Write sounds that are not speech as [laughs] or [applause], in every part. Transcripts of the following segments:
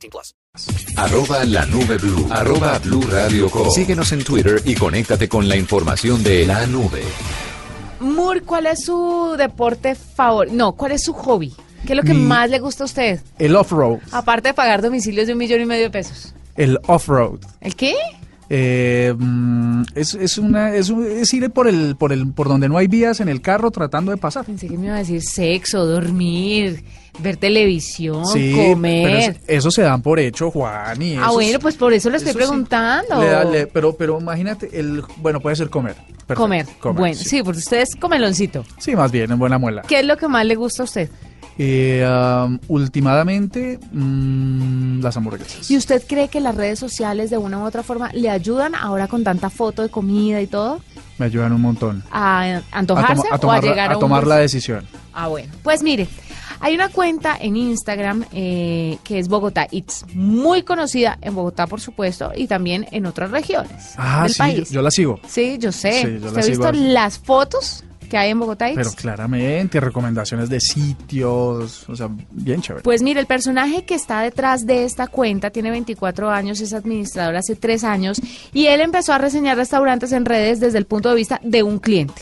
18 plus. Arroba la nube blue. Arroba blue radio com. Síguenos en Twitter y conéctate con la información de la nube. Moore, ¿cuál es su deporte favorito? No, ¿cuál es su hobby? ¿Qué es lo que Mi- más le gusta a usted? El off-road. Aparte de pagar domicilios de un millón y medio de pesos. El off-road. ¿El qué? Eh, mm, es, es una es, un- es ir por el por el por donde no hay vías en el carro tratando de pasar. Pensé que me iba a decir sexo, dormir, ver televisión, Sí, pero comer. es- eso se dan por hecho, Juan. Y ah, bueno, es- pues por eso le estoy sí. preguntando. Le da- le- pero pero imagínate el bueno puede ser comer. Perfecto, comer. Bueno, sí. porque usted es comeloncito. Sí, más bien en buena muela. ¿Qué es lo que más le gusta a usted? Eh, um, últimamente mm, las hamburguesas. ¿Y usted cree que las redes sociales de una u otra forma le ayudan ahora con tanta foto de comida y todo Me ayudan un montón. a A, antojarse o a llegar a, a un tomar la decisión. Ah, bueno. Pues mire, hay una cuenta en Instagram eh, que es Bogotá Eats, muy conocida en Bogotá, por supuesto, y también en otras regiones Ah, del sí, yo, país. yo la sigo. Sí, yo sé. Sí, yo la ¿Usted ha sigo. visto las fotos que hay en Bogotá? Pero claramente, recomendaciones de sitios, o sea, bien chévere. Pues mire, el personaje que está detrás de esta cuenta tiene 24 años, es administrador hace 3 años y él empezó a reseñar restaurantes en redes desde el punto de vista de un cliente.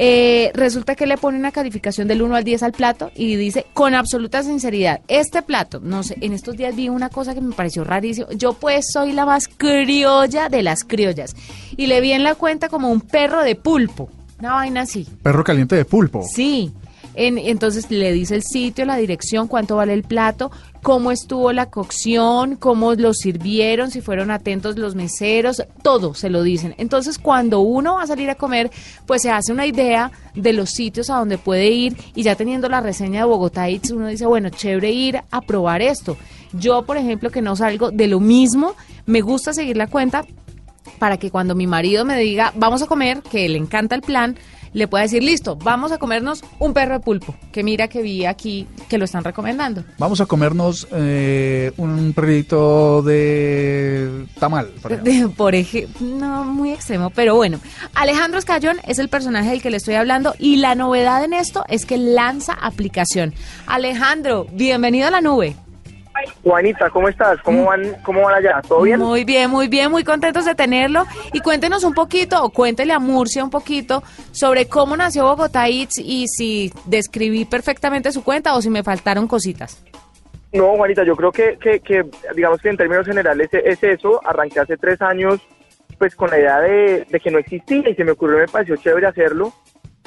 Eh, resulta que le pone una calificación del 1 al 10 al plato y dice con absoluta sinceridad, este plato, no sé, en estos días vi una cosa que me pareció rarísimo, yo pues soy la más criolla de las criollas y le vi en la cuenta como un perro de pulpo, una vaina así. Perro caliente de pulpo. Sí. En- entonces le dice el sitio, la dirección, cuánto vale el plato, cómo estuvo la cocción, cómo lo sirvieron, si fueron atentos los meseros, todo se lo dicen. Entonces cuando uno va a salir a comer, pues se hace una idea de los sitios a donde puede ir y ya teniendo la reseña de Bogotá Eats, uno dice, bueno, chévere ir a probar esto. Yo, por ejemplo, que no salgo de lo mismo, me gusta seguir la cuenta para que cuando mi marido me diga vamos a comer, que le encanta el plan, le pueda decir listo, vamos a comernos un perro de pulpo, que mira que vi aquí que lo están recomendando. Vamos a comernos eh, un perrito de tamal. por ejemplo. Por ejemplo, no muy extremo, pero bueno. Alejandro Escayón es el personaje del que le estoy hablando y la novedad en esto es que lanza aplicación. Alejandro, bienvenido a la nube. Juanita, ¿cómo estás? ¿Cómo van, cómo van allá? ¿Todo bien? Muy bien, muy bien, muy contentos de tenerlo. Y cuéntenos un poquito, o cuéntele a Murcia un poquito, sobre cómo nació Bogotá Eats y si describí perfectamente su cuenta o si me faltaron cositas. No, Juanita, yo creo que, que, que, digamos que en términos generales es eso. Arranqué hace tres años pues con la idea de, de que no existía y se me ocurrió, me pareció chévere hacerlo.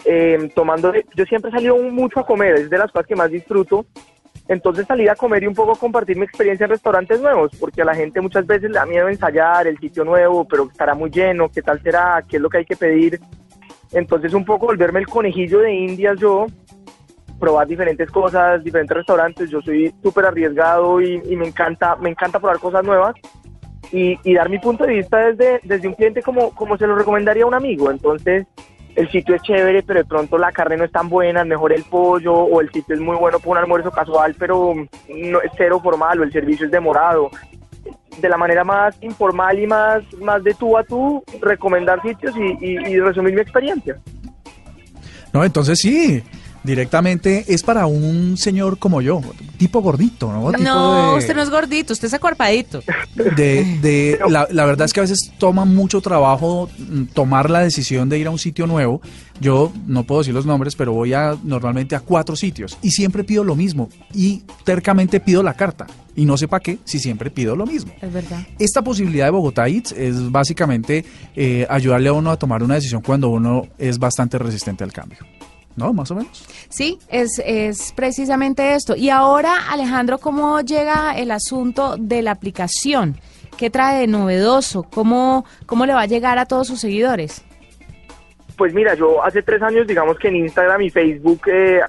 Eh, tomando, yo siempre he salido mucho a comer, es de las cosas que más disfruto. Entonces salir a comer y un poco compartir mi experiencia en restaurantes nuevos, porque a la gente muchas veces le da miedo ensayar el sitio nuevo, pero estará muy lleno, qué tal será, qué es lo que hay que pedir. Entonces un poco volverme el conejillo de indias yo, probar diferentes cosas, diferentes restaurantes. Yo soy súper arriesgado y, y me encanta, me encanta probar cosas nuevas y, y dar mi punto de vista desde, desde un cliente como, como se lo recomendaría a un amigo. Entonces, el sitio es chévere, pero de pronto la carne no es tan buena, mejor el pollo, o el sitio es muy bueno para un almuerzo casual, pero no es cero formal, o el servicio es demorado. De la manera más informal y más, más de tú a tú, recomendar sitios y, y- y resumir mi experiencia. No, entonces sí, directamente es para un señor como yo, tipo gordito, ¿no? Tipo No, de- usted no es gordito, usted es acuerpadito. de, de- la, la verdad es que a veces toma mucho trabajo mm, tomar la decisión de ir a un sitio nuevo. Yo no puedo decir los nombres, pero voy a normalmente a cuatro sitios y siempre pido lo mismo y tercamente pido la carta y no sé para qué si siempre pido lo mismo. Es verdad. Esta posibilidad de Bogotá Eats es básicamente eh, ayudarle a uno a tomar una decisión cuando uno es bastante resistente al cambio. ¿No? Más o menos. Sí, es, es precisamente esto. Y ahora, Alejandro, ¿cómo llega el asunto de la aplicación? ¿Qué trae de novedoso? ¿Cómo, cómo le va a llegar a todos sus seguidores? Pues mira, yo hace tres años, digamos que en Instagram y Facebook, eh,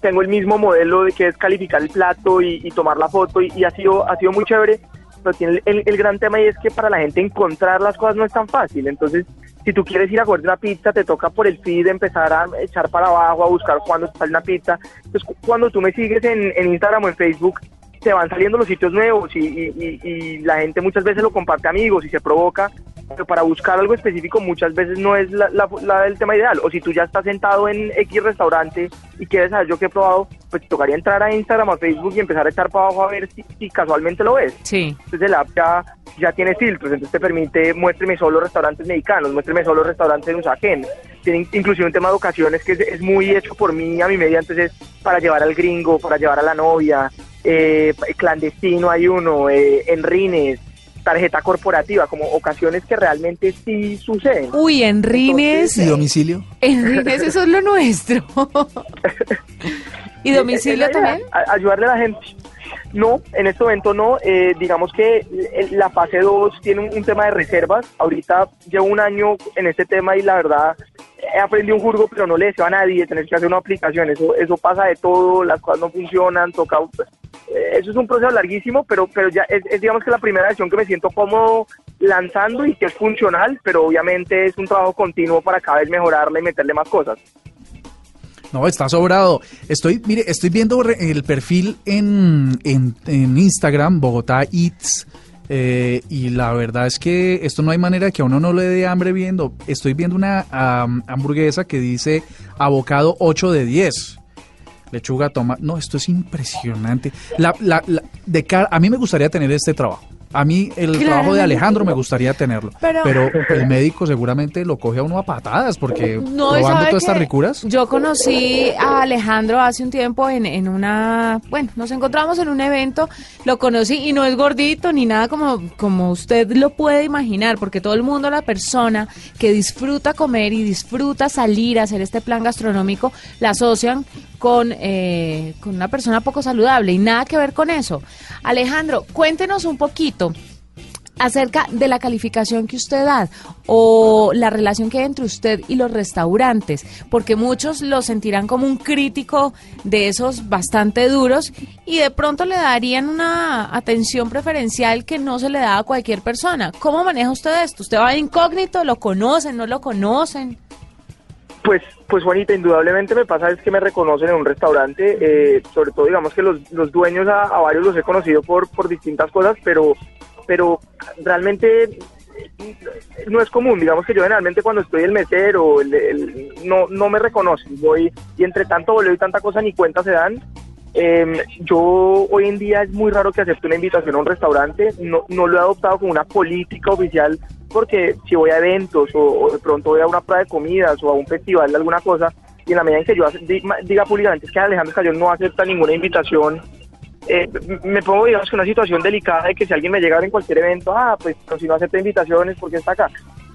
tengo el mismo modelo de que es calificar el plato y, y tomar la foto y, y ha sido ha sido muy chévere pero tiene el, el gran tema y es que para la gente encontrar las cosas no es tan fácil entonces si tú quieres ir a comer una pizza te toca por el feed empezar a echar para abajo a buscar cuándo sale una pizza. Entonces cu- cuando tú me sigues en, en Instagram o en Facebook te van saliendo los sitios nuevos y, y- y- y la gente muchas veces lo comparte amigos y se provoca, pero para buscar algo específico muchas veces no es la, la- la- el tema ideal. O si tú ya estás sentado en X restaurante y quieres saber yo qué he probado, pues te tocaría entrar a Instagram o a Facebook y empezar a echar para abajo a ver si, si casualmente lo ves. Sí. Entonces el app ya, ya tiene filtros, entonces te permite muéstreme solo restaurantes mexicanos, muéstreme solo restaurantes en Usaquén. Tiene in- inclusive un tema de ocasiones que es, es muy hecho por mí a mi media, entonces para llevar al gringo, para llevar a la novia, eh, clandestino hay uno, eh, en rines, tarjeta corporativa, como ocasiones que realmente sí suceden. Uy, en Rines, ¿Y domicilio? en Rines eso es lo nuestro. ¿Y Es- [laughs] domicilio idea, también? ayudarle a la gente. No, en este momento no. Eh, digamos que la fase 2 tiene un, un tema de reservas. Ahorita llevo un año en este tema y la verdad he aprendido un jurgo, pero no le deseo a nadie tener que hacer una aplicación. Eso, eso pasa de todo, las cosas no funcionan, toca... eh, Eso es un proceso larguísimo, pero, pero ya es, digamos que la primera versión que me siento cómodo lanzando y que es funcional, pero obviamente es un trabajo continuo para cada vez mejorarla y meterle más cosas. No, está sobrado. Estoy, mire, estoy viendo el perfil en, en, en Instagram, Bogotá Eats, eh, y la verdad es que esto no hay manera que a uno no le dé hambre viendo. Estoy viendo una am, hamburguesa que dice abocado 8 de 10. Lechuga, toma. No, esto es impresionante. La, la, la- de cara, a mí me gustaría tener este trabajo. A mí el trabajo de. Alejandro me gustaría tenerlo. Pero- Pero, el médico seguramente lo coge a uno a patadas porque No, probando todas estas ricuras. Yo conocí a Alejandro hace un tiempo en, en una, bueno, nos encontramos en un evento, lo conocí y no es gordito ni nada como, como usted lo puede imaginar, porque todo el mundo, la persona que disfruta comer y disfruta salir a hacer este plan gastronómico, la asocian con, eh, con una persona poco saludable y nada que ver con eso. Alejandro, cuéntenos un poquito acerca de la calificación que usted da o la relación que hay entre usted y los restaurantes, porque muchos lo sentirán como un crítico de esos bastante duros y de pronto le darían una atención preferencial que no se le da a cualquier persona. ¿Cómo maneja usted esto? ¿Usted va de incógnito? ¿Lo conocen? ¿No lo conocen? Pues, pues Juanita, indudablemente me pasa es que me reconocen en un restaurante, eh, sobre todo digamos que los, los dueños a, varios los he conocido por, por distintas cosas, pero, pero realmente no es común, digamos que yo generalmente cuando estoy el mesero, el, el- no, no me reconocen, y entre tanto boleo y tanta cosa ni cuenta se dan. Eh, yo hoy en día es muy raro que acepte una invitación a un restaurante, no, no lo he adoptado como una política oficial porque si voy a eventos o, o de pronto voy a una prueba de comidas o a un festival de alguna cosa y en la medida en que yo diga públicamente es que Alejandro Escayón no acepta ninguna invitación, eh, me pongo digamos que una situación delicada de que si alguien me llega en cualquier evento, ah, pues pero si no acepta invitaciones, porque está acá?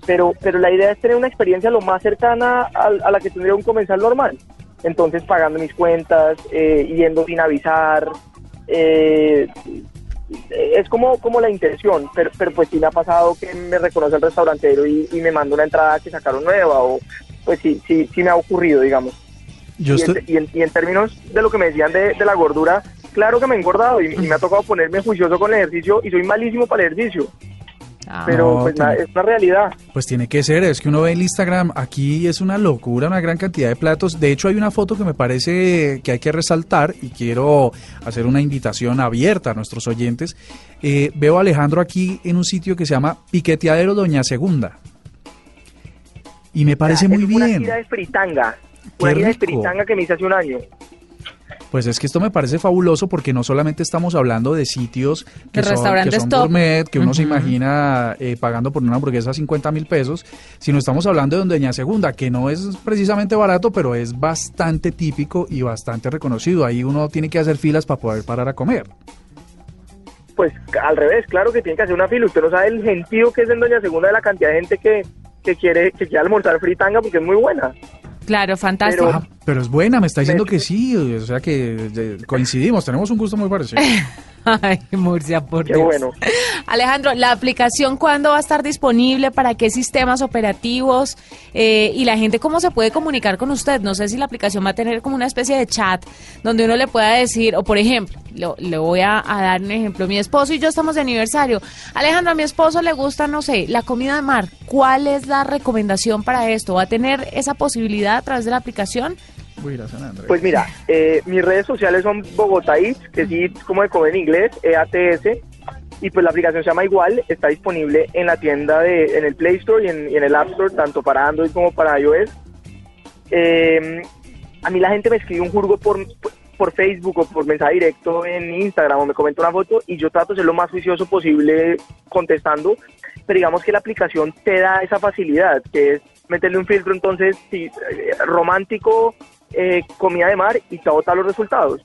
Pero, pero la idea es tener una experiencia lo más cercana a, a la que tendría un comensal normal. Entonces, pagando mis cuentas, eh, yendo sin avisar, eh, es como, como la intención, pero, pero pues sí me ha pasado que me reconoce el restaurantero y, y me manda una entrada que sacaron nueva, o pues sí, sí, sí me ha ocurrido, digamos. Yo y, en, y en- y en términos de lo que me decían de, de la gordura, claro que me he engordado y, y me ha tocado ponerme juicioso con el ejercicio y soy malísimo para el ejercicio, Ah, pero No, pues tiene- es una realidad. Pues tiene que ser, es que uno ve el Instagram, aquí es una locura, una gran cantidad de platos. De hecho, hay una foto que me parece que hay que resaltar y quiero hacer una invitación abierta a nuestros oyentes. Eh, veo a Alejandro aquí en un sitio que se llama Piqueteadero Doña Segunda. Y me parece Es muy Una bien. gira de fritanga, Qué una gira de rico. fritanga que me hice hace un año. Pues es que esto me parece fabuloso porque no solamente estamos hablando de sitios que De son, que son gourmet, que uno se imagina eh, pagando por una hamburguesa 50 mil pesos, sino estamos hablando de Doña Segunda, que no es precisamente barato, pero es bastante típico y bastante reconocido. Ahí uno tiene que hacer filas para poder parar a comer. Pues al revés, claro que tiene que hacer una fila. Usted no sabe el gentío que es en Doña Segunda de la cantidad de gente que, que quiere que quiere almorzar fritanga porque es muy buena. claro, fantástico. Pero- pero es buena, me está diciendo que sí, o sea que coincidimos, tenemos un gusto muy parecido. [laughs] Ay, Murcia, por Qué Dios. bueno. Alejandro, ¿la aplicación cuándo va a estar disponible? ¿Para qué sistemas operativos? Eh, y la gente, ¿cómo se puede comunicar con usted? No sé si la aplicación va a tener como una especie de chat donde uno le pueda decir, o por ejemplo, lo- le voy a, a dar un ejemplo. Mi esposo y yo estamos de aniversario. Alejandro, a mi esposo le gusta, no sé, la comida de mar. ¿Cuál es la recomendación para esto? ¿Va a tener esa posibilidad a través de la aplicación? Pues mira, eh, mis redes sociales son Bogotá Eats, que sí, como de comer en inglés, EATS, y pues la aplicación se llama igual, está disponible en la tienda de, en el Play Store y en, y en el App Store, tanto para Android como para iOS. Eh, a mí la gente me escribe un jurgo por, por Facebook o por mensaje directo en Instagram o me comenta una foto y yo trato de ser lo más juicioso posible contestando, pero digamos que la aplicación te da esa facilidad, que es meterle un filtro entonces sí, eh, romántico, eh, comida de mar y te botar los resultados.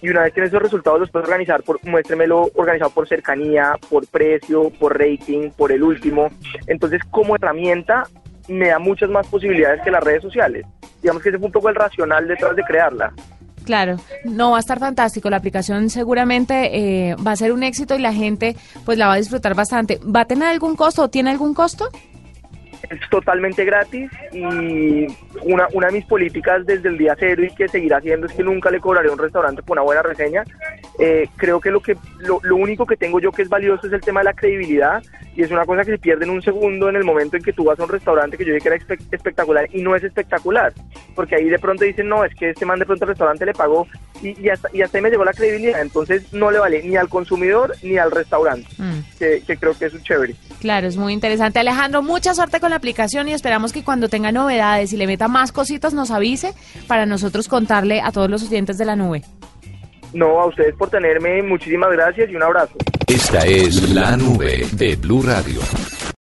Y una vez que esos resultados los puedes organizar, por, muéstremelo organizado por cercanía, por precio, por rating, por el último. Entonces, como herramienta, me da muchas más posibilidades que las redes sociales. Digamos que ese fue un poco el racional detrás de crearla. Claro, no va a estar fantástico. La aplicación seguramente eh, va a ser un éxito y la gente pues la va a disfrutar bastante. ¿Va a tener algún costo o tiene algún costo? Es totalmente gratis y una, una de mis políticas desde el día cero y que seguirá haciendo es que nunca le cobraré a un restaurante por una buena reseña. Eh, creo que lo que lo, lo único que tengo yo que es valioso es el tema de la credibilidad y es una cosa que se pierde en un segundo en el momento en que tú vas a un restaurante que yo dije que era espe- espectacular y no es espectacular, porque ahí de pronto dicen, no, es que este man de pronto al restaurante le pagó y, y hasta, y hasta ahí me llegó la credibilidad, entonces no le vale ni al consumidor ni al restaurante, Mm, que, que creo que es un chévere. Claro, es muy interesante. Alejandro, mucha suerte con la aplicación y esperamos que cuando tenga novedades y le meta más cositas nos avise para nosotros contarle a todos los oyentes de la nube. No, a ustedes por tenerme, muchísimas gracias y un abrazo. Esta es la nube de Blue Radio.